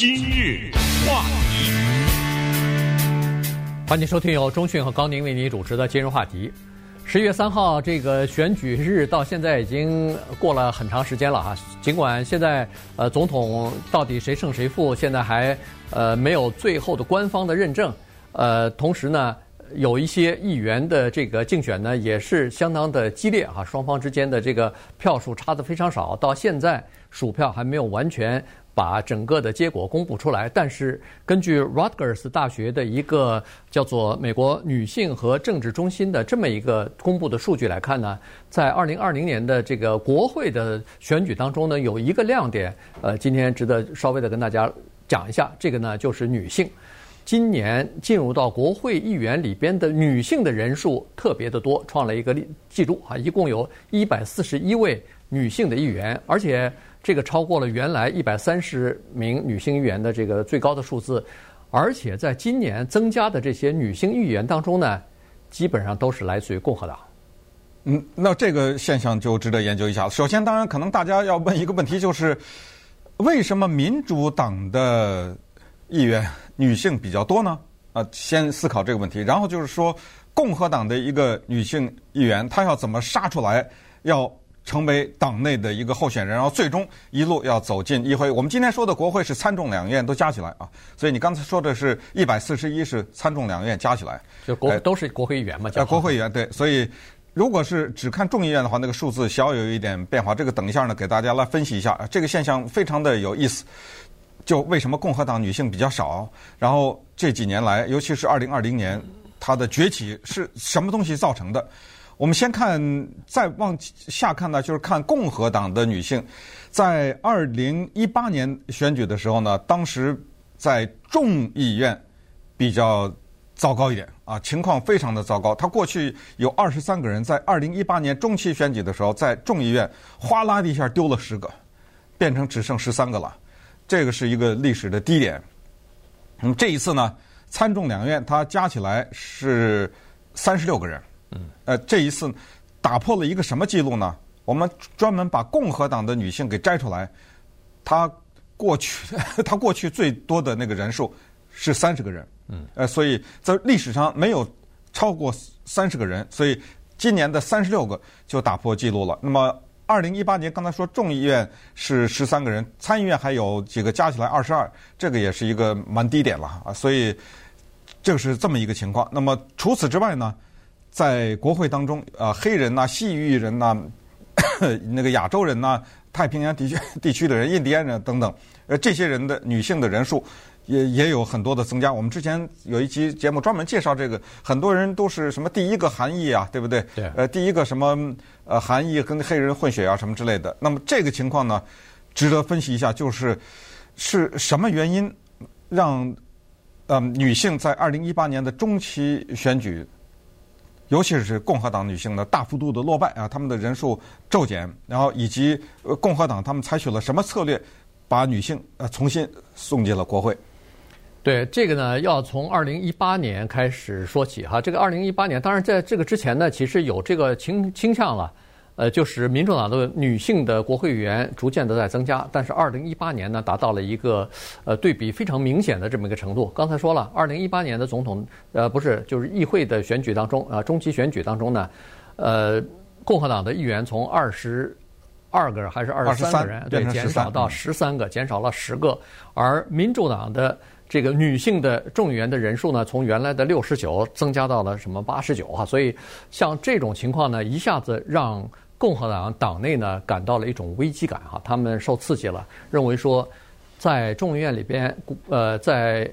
今日话题，欢迎收听由中讯和高宁为您主持的今日话题。十一月三号这个选举日到现在已经过了很长时间了啊，尽管现在呃总统到底谁胜谁负，现在还呃没有最后的官方的认证，呃，同时呢。有一些议员的这个竞选呢，也是相当的激烈哈，双方之间的这个票数差的非常少，到现在数票还没有完全把整个的结果公布出来。但是根据 Rutgers 大学的一个叫做美国女性和政治中心的这么一个公布的数据来看呢，在二零二零年的这个国会的选举当中呢，有一个亮点，呃，今天值得稍微的跟大家讲一下，这个呢就是女性。今年进入到国会议员里边的女性的人数特别的多，创了一个记记录啊！一共有一百四十一位女性的议员，而且这个超过了原来一百三十名女性议员的这个最高的数字。而且在今年增加的这些女性议员当中呢，基本上都是来自于共和党。嗯，那这个现象就值得研究一下。首先，当然可能大家要问一个问题，就是为什么民主党的议员女性比较多呢？啊，先思考这个问题。然后就是说，共和党的一个女性议员，她要怎么杀出来，要成为党内的一个候选人，然后最终一路要走进议会。我们今天说的国会是参众两院都加起来啊，所以你刚才说的是一百四十一是参众两院加起来，就国都是国会议员嘛？叫国会议员对。所以如果是只看众议院的话，那个数字小有一点变化。这个等一下呢，给大家来分析一下。这个现象非常的有意思。就为什么共和党女性比较少？然后这几年来，尤其是二零二零年，它的崛起是什么东西造成的？我们先看，再往下看呢，就是看共和党的女性，在二零一八年选举的时候呢，当时在众议院比较糟糕一点啊，情况非常的糟糕。他过去有二十三个人，在二零一八年中期选举的时候，在众议院哗啦的一下丢了十个，变成只剩十三个了。这个是一个历史的低点。那么这一次呢，参众两院它加起来是三十六个人。嗯。呃，这一次打破了一个什么记录呢？我们专门把共和党的女性给摘出来，她过去 她过去最多的那个人数是三十个人。嗯。呃，所以在历史上没有超过三十个人，所以今年的三十六个就打破记录了。那么。二零一八年，刚才说众议院是十三个人，参议院还有几个，加起来二十二，这个也是一个蛮低点了啊。所以这个是这么一个情况。那么除此之外呢，在国会当中，呃，黑人呐、西域人呐、那个亚洲人呐、太平洋地区地区的人、印第安人等等，呃，这些人的女性的人数。也也有很多的增加。我们之前有一期节目专门介绍这个，很多人都是什么第一个韩裔啊，对不对？对。呃，第一个什么呃韩裔跟黑人混血啊什么之类的。那么这个情况呢，值得分析一下，就是是什么原因让呃女性在二零一八年的中期选举，尤其是共和党女性的大幅度的落败啊，她们的人数骤减，然后以及共和党他们采取了什么策略，把女性呃重新送进了国会。对这个呢，要从二零一八年开始说起哈。这个二零一八年，当然在这个之前呢，其实有这个倾倾向了，呃，就是民主党的女性的国会议员逐渐的在增加。但是二零一八年呢，达到了一个呃对比非常明显的这么一个程度。刚才说了，二零一八年的总统呃不是就是议会的选举当中啊，中期选举当中呢，呃，共和党的议员从二十二个还是二十三个人对减少到十三个，减少了十个，而民主党的。这个女性的众议员的人数呢，从原来的六十九增加到了什么八十九啊？所以像这种情况呢，一下子让共和党党内呢感到了一种危机感哈，他们受刺激了，认为说在众议院里边，呃，在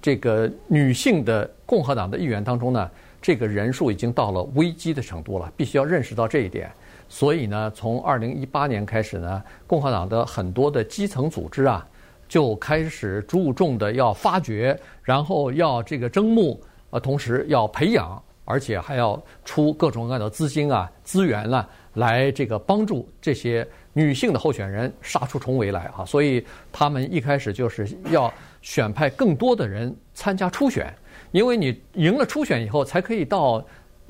这个女性的共和党的议员当中呢，这个人数已经到了危机的程度了，必须要认识到这一点。所以呢，从二零一八年开始呢，共和党的很多的基层组织啊。就开始注重的要发掘，然后要这个征募，呃，同时要培养，而且还要出各种各样的资金啊、资源啊，来这个帮助这些女性的候选人杀出重围来啊。所以他们一开始就是要选派更多的人参加初选，因为你赢了初选以后，才可以到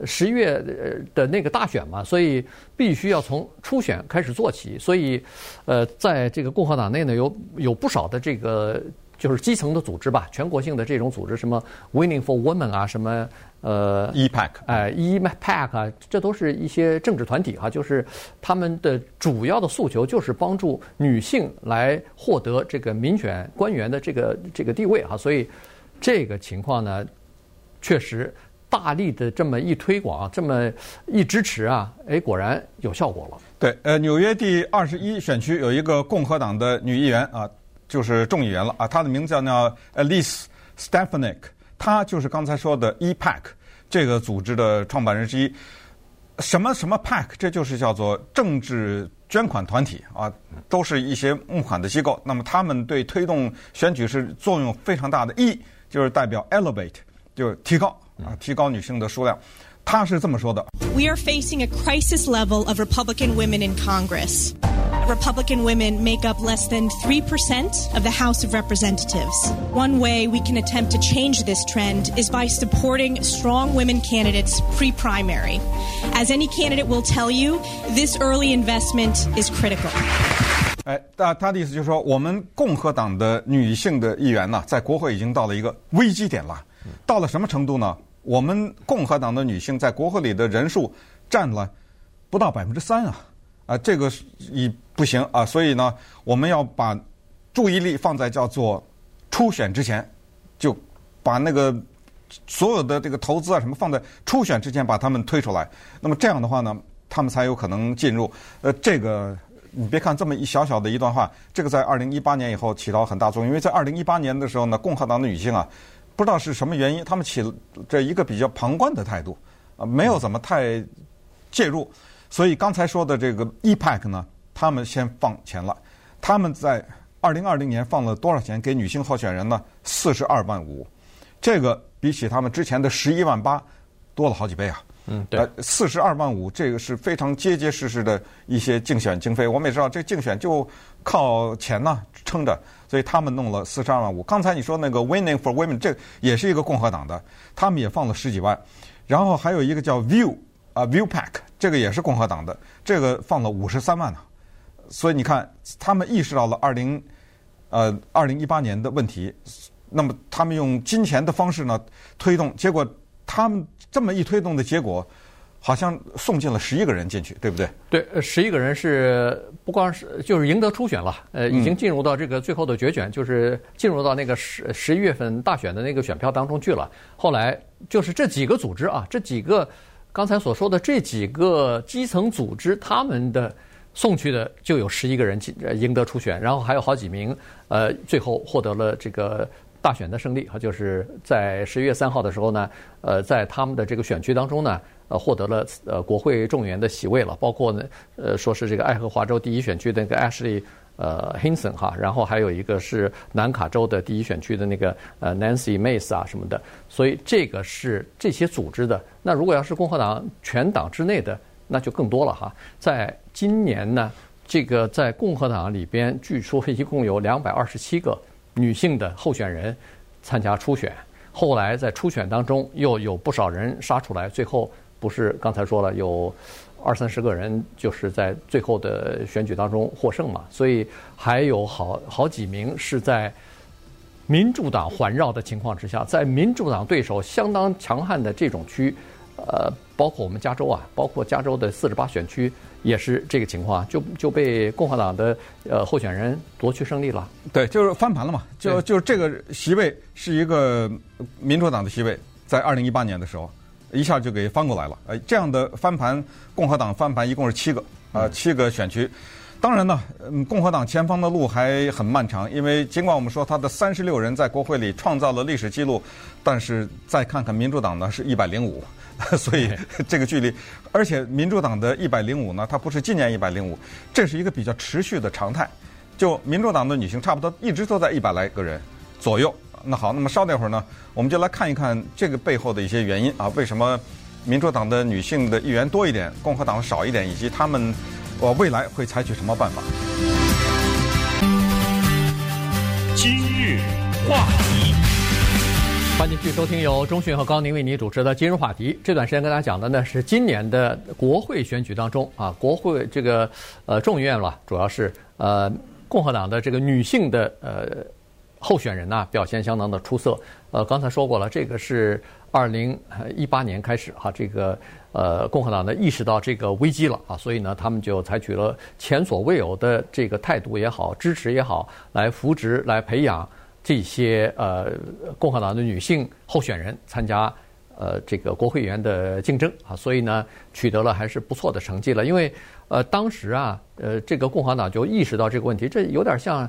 十一月的那个大选嘛，所以必须要从初选开始做起。所以，呃，在这个共和党内呢，有有不少的这个就是基层的组织吧，全国性的这种组织，什么 Winning for Women 啊，什么呃 EPAC，哎 EPAC 啊，这都是一些政治团体哈、啊，就是他们的主要的诉求就是帮助女性来获得这个民选官员的这个这个地位哈、啊，所以这个情况呢，确实。大力的这么一推广，这么一支持啊，哎，果然有效果了。对，呃，纽约第二十一选区有一个共和党的女议员啊，就是众议员了啊，她的名字叫呢 Elise Stefanik，她就是刚才说的 EPAC 这个组织的创办人之一。什么什么 PAC，这就是叫做政治捐款团体啊，都是一些募款的机构。那么他们对推动选举是作用非常大的。E 就是代表 Elevate，就是提高。啊，提高女性的数量，他是这么说的：We are facing a crisis level of Republican women in Congress. Republican women make up less than three percent of the House of Representatives. One way we can attempt to change this trend is by supporting strong women candidates pre-primary. As any candidate will tell you, this early investment is critical. 哎，他他的意思就是说，我们共和党的女性的议员呢，在国会已经到了一个危机点了。 到了什么程度呢？我们共和党的女性在国会里的人数占了不到百分之三啊！啊，这个已不行啊！所以呢，我们要把注意力放在叫做初选之前，就把那个所有的这个投资啊什么放在初选之前把他们推出来。那么这样的话呢，他们才有可能进入。呃，这个你别看这么一小小的一段话，这个在二零一八年以后起到很大作用，因为在二零一八年的时候呢，共和党的女性啊。不知道是什么原因，他们起了这一个比较旁观的态度，啊，没有怎么太介入。所以刚才说的这个 EPAC 呢，他们先放钱了。他们在二零二零年放了多少钱给女性候选人呢？四十二万五，这个比起他们之前的十一万八多了好几倍啊。嗯，对，四十二万五，这个是非常结结实实的一些竞选经费。我们也知道，这竞选就靠钱呢撑着。所以他们弄了四十二万五。刚才你说那个 Winning for Women，这也是一个共和党的，他们也放了十几万。然后还有一个叫 View 啊 View Pack”，这个也是共和党的，这个放了五十三万呢。所以你看，他们意识到了二零呃二零一八年的问题，那么他们用金钱的方式呢推动，结果他们这么一推动的结果。好像送进了十一个人进去，对不对？对，十一个人是不光是就是赢得初选了，呃，已经进入到这个最后的决选，嗯、就是进入到那个十十一月份大选的那个选票当中去了。后来就是这几个组织啊，这几个刚才所说的这几个基层组织，他们的送去的就有十一个人进赢得初选，然后还有好几名呃，最后获得了这个。大选的胜利，哈，就是在十一月三号的时候呢，呃，在他们的这个选区当中呢，呃，获得了呃国会众议员的席位了，包括呢，呃，说是这个爱荷华州第一选区的那个 Ashley 呃 Hinson 哈，然后还有一个是南卡州的第一选区的那个呃 Nancy Mace 啊什么的，所以这个是这些组织的。那如果要是共和党全党之内的，那就更多了哈。在今年呢，这个在共和党里边，据说一共有两百二十七个。女性的候选人参加初选，后来在初选当中又有不少人杀出来，最后不是刚才说了有二三十个人就是在最后的选举当中获胜嘛，所以还有好好几名是在民主党环绕的情况之下，在民主党对手相当强悍的这种区，呃，包括我们加州啊，包括加州的四十八选区。也是这个情况，就就被共和党的呃候选人夺去胜利了。对，就是翻盘了嘛。就就是这个席位是一个民主党的席位，在二零一八年的时候，一下就给翻过来了。呃，这样的翻盘，共和党翻盘一共是七个，呃，七个选区。当然呢，嗯，共和党前方的路还很漫长，因为尽管我们说他的三十六人在国会里创造了历史记录，但是再看看民主党呢，是一百零五。所以这个距离，而且民主党的一百零五呢，它不是今年一百零五，这是一个比较持续的常态。就民主党的女性差不多一直都在一百来个人左右。那好，那么稍那会儿呢，我们就来看一看这个背后的一些原因啊，为什么民主党的女性的议员多一点，共和党少一点，以及他们呃未来会采取什么办法？今日话题。欢迎继续收听由中讯和高宁为你主持的今日话题。这段时间跟大家讲的呢是今年的国会选举当中啊，国会这个呃众议院了，主要是呃共和党的这个女性的呃候选人呐表现相当的出色。呃，刚才说过了，这个是二零一八年开始哈，这个呃共和党呢意识到这个危机了啊，所以呢他们就采取了前所未有的这个态度也好，支持也好，来扶植来培养。这些呃共和党的女性候选人参加呃这个国会议员的竞争啊，所以呢取得了还是不错的成绩了。因为呃当时啊呃这个共和党就意识到这个问题，这有点像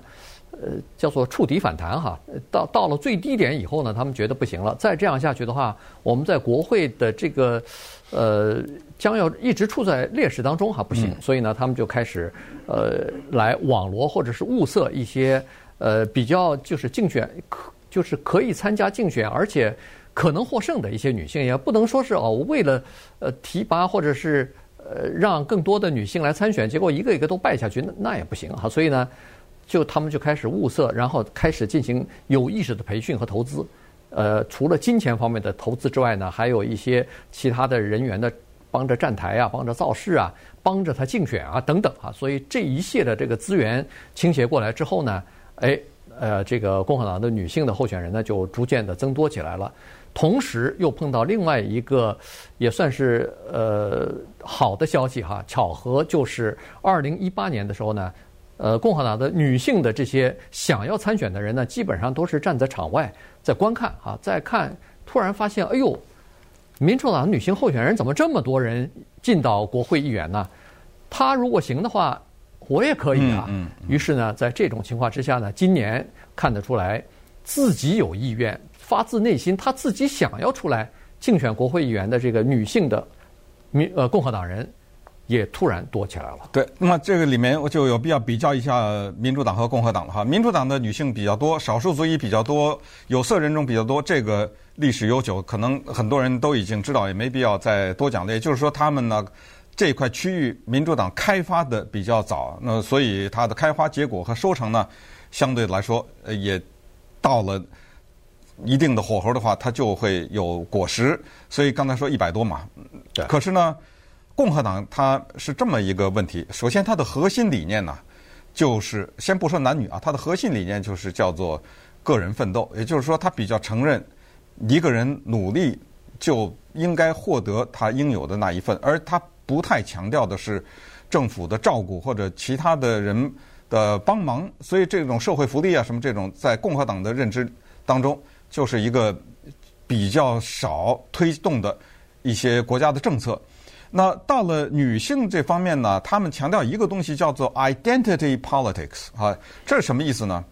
呃叫做触底反弹哈。到到了最低点以后呢，他们觉得不行了，再这样下去的话，我们在国会的这个呃将要一直处在劣势当中哈，不行。所以呢，他们就开始呃来网罗或者是物色一些。呃，比较就是竞选可就是可以参加竞选，而且可能获胜的一些女性，也不能说是哦，为了呃提拔或者是呃让更多的女性来参选，结果一个一个都败下去，那那也不行哈。所以呢，就他们就开始物色，然后开始进行有意识的培训和投资。呃，除了金钱方面的投资之外呢，还有一些其他的人员的帮着站台啊，帮着造势啊，帮着他竞选啊等等啊。所以这一切的这个资源倾斜过来之后呢。哎，呃，这个共和党的女性的候选人呢，就逐渐的增多起来了。同时，又碰到另外一个也算是呃好的消息哈，巧合就是二零一八年的时候呢，呃，共和党的女性的这些想要参选的人呢，基本上都是站在场外在观看哈，在看，突然发现，哎呦，民主党女性候选人怎么这么多人进到国会议员呢？她如果行的话。我也可以啊。嗯于是呢，在这种情况之下呢，今年看得出来，自己有意愿，发自内心，他自己想要出来竞选国会议员的这个女性的民呃共和党人，也突然多起来了。对，那么这个里面我就有必要比较一下民主党和共和党了哈。民主党的女性比较多，少数族裔比较多，有色人种比较多，这个历史悠久，可能很多人都已经知道，也没必要再多讲了。也就是说，他们呢。这块区域民主党开发的比较早，那所以它的开花结果和收成呢，相对来说呃也到了一定的火候的话，它就会有果实。所以刚才说一百多嘛，对。可是呢，共和党它是这么一个问题：首先，它的核心理念呢，就是先不说男女啊，它的核心理念就是叫做个人奋斗，也就是说，它比较承认一个人努力就应该获得他应有的那一份，而他。不太强调的是政府的照顾或者其他的人的帮忙，所以这种社会福利啊什么这种，在共和党的认知当中，就是一个比较少推动的一些国家的政策。那到了女性这方面呢，他们强调一个东西叫做 identity politics 啊，这是什么意思呢？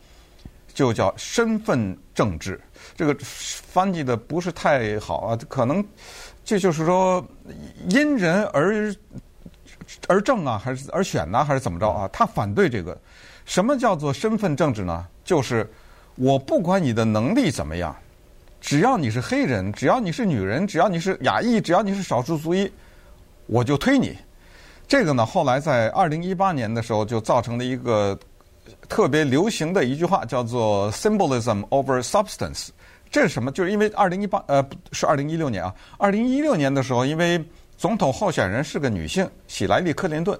就叫身份政治。这个翻译的不是太好啊，可能。这就是说，因人而而政啊，还是而选呢，还是怎么着啊？他反对这个。什么叫做身份政治呢？就是我不管你的能力怎么样，只要你是黑人，只要你是女人，只要你是亚裔，只要你是少数族裔，我就推你。这个呢，后来在二零一八年的时候，就造成了一个特别流行的一句话，叫做 “symbolism over substance”。这是什么？就是因为二零一八呃，是二零一六年啊。二零一六年的时候，因为总统候选人是个女性，希莱莉·克林顿。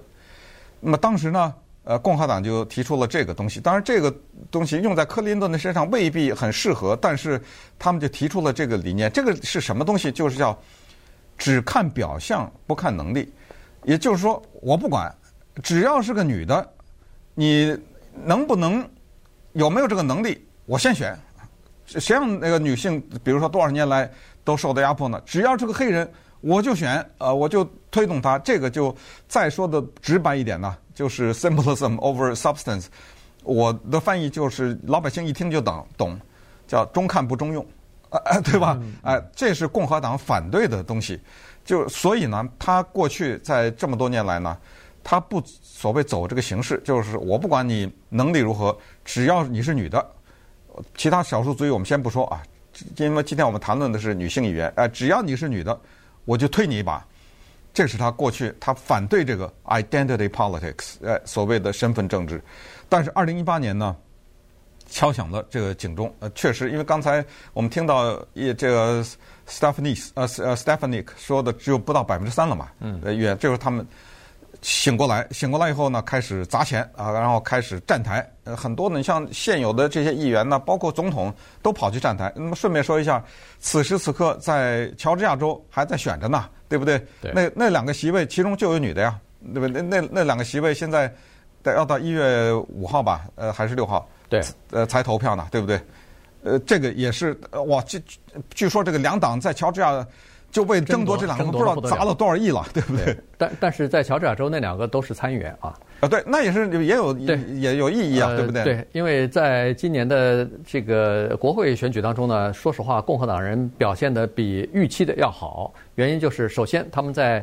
那么当时呢，呃，共和党就提出了这个东西。当然，这个东西用在克林顿的身上未必很适合，但是他们就提出了这个理念。这个是什么东西？就是叫只看表象，不看能力。也就是说，我不管，只要是个女的，你能不能有没有这个能力，我先选。谁让那个女性，比如说多少年来都受到压迫呢？只要是个黑人，我就选，呃，我就推动他。这个就再说的直白一点呢，就是 symbolism over substance。我的翻译就是老百姓一听就懂，懂，叫中看不中用，呃，对吧？哎，这是共和党反对的东西。就所以呢，他过去在这么多年来呢，他不所谓走这个形式，就是我不管你能力如何，只要你是女的。其他少数族裔我们先不说啊，因为今天我们谈论的是女性议员，哎，只要你是女的，我就推你一把。这是他过去他反对这个 identity politics，哎，所谓的身份政治。但是二零一八年呢，敲响了这个警钟。呃，确实，因为刚才我们听到也这个 Stephanie 呃呃 Stephanie 说的只有不到百分之三了嘛，嗯，呃，也就是他们。醒过来，醒过来以后呢，开始砸钱啊，然后开始站台。呃，很多呢，你像现有的这些议员呢，包括总统，都跑去站台。那么顺便说一下，此时此刻在乔治亚州还在选着呢，对不对？对。那那两个席位，其中就有女的呀，对不对？那那那两个席位现在要到一月五号吧，呃，还是六号？对。呃，才投票呢，对不对？呃，这个也是哇，据据说这个两党在乔治亚。就为争夺这两个，不知道砸了多少亿了，对不对？但但是在乔治亚州那两个都是参议员啊。啊，对，那也是也有对也有意义啊，对不对？对，因为在今年的这个国会选举当中呢，说实话，共和党人表现的比预期的要好。原因就是，首先他们在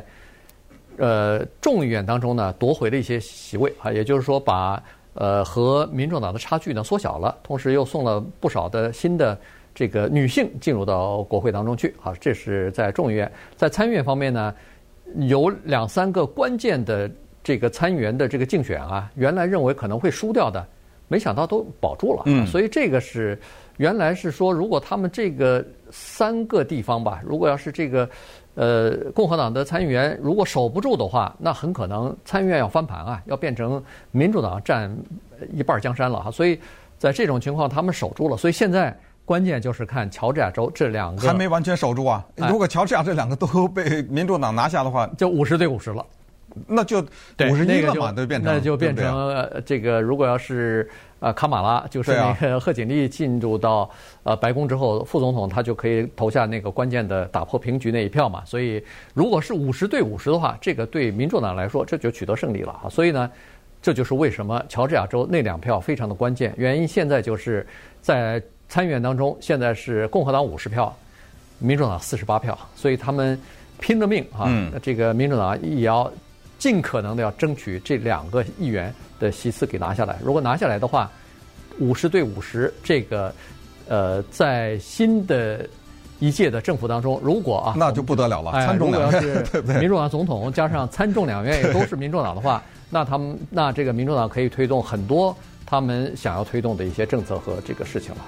呃众议院当中呢夺回了一些席位啊，也就是说把呃和民众党的差距呢缩小了，同时又送了不少的新的。这个女性进入到国会当中去，好，这是在众议院。在参议院方面呢，有两三个关键的这个参议员的这个竞选啊，原来认为可能会输掉的，没想到都保住了。嗯，所以这个是原来是说，如果他们这个三个地方吧，如果要是这个呃共和党的参议员如果守不住的话，那很可能参议院要翻盘啊，要变成民主党占一半江山了哈。所以在这种情况，他们守住了，所以现在。关键就是看乔治亚州这两个还没完全守住啊！如果乔治亚这两个都 被民主党拿下的话，就五十对五十了，那就五十一了嘛，就变成那就变成这个。如果要是呃卡马拉，就是那个贺锦丽进入到呃白宫之后，副总统他就可以投下那个关键的打破平局那一票嘛。所以如果是五十对五十的话，这个对民主党来说这就取得胜利了啊。所以呢，这就是为什么乔治亚州那两票非常的关键。原因现在就是在。参议院当中，现在是共和党五十票，民主党四十八票，所以他们拼了命啊！嗯、这个民主党也要尽可能的要争取这两个议员的席次给拿下来。如果拿下来的话，五十对五十，这个呃，在新的一届的政府当中，如果啊，那就不得了了，参众两院，对不对？民主党总统加上参众两院也都是民主党的话，那他们那这个民主党可以推动很多他们想要推动的一些政策和这个事情了。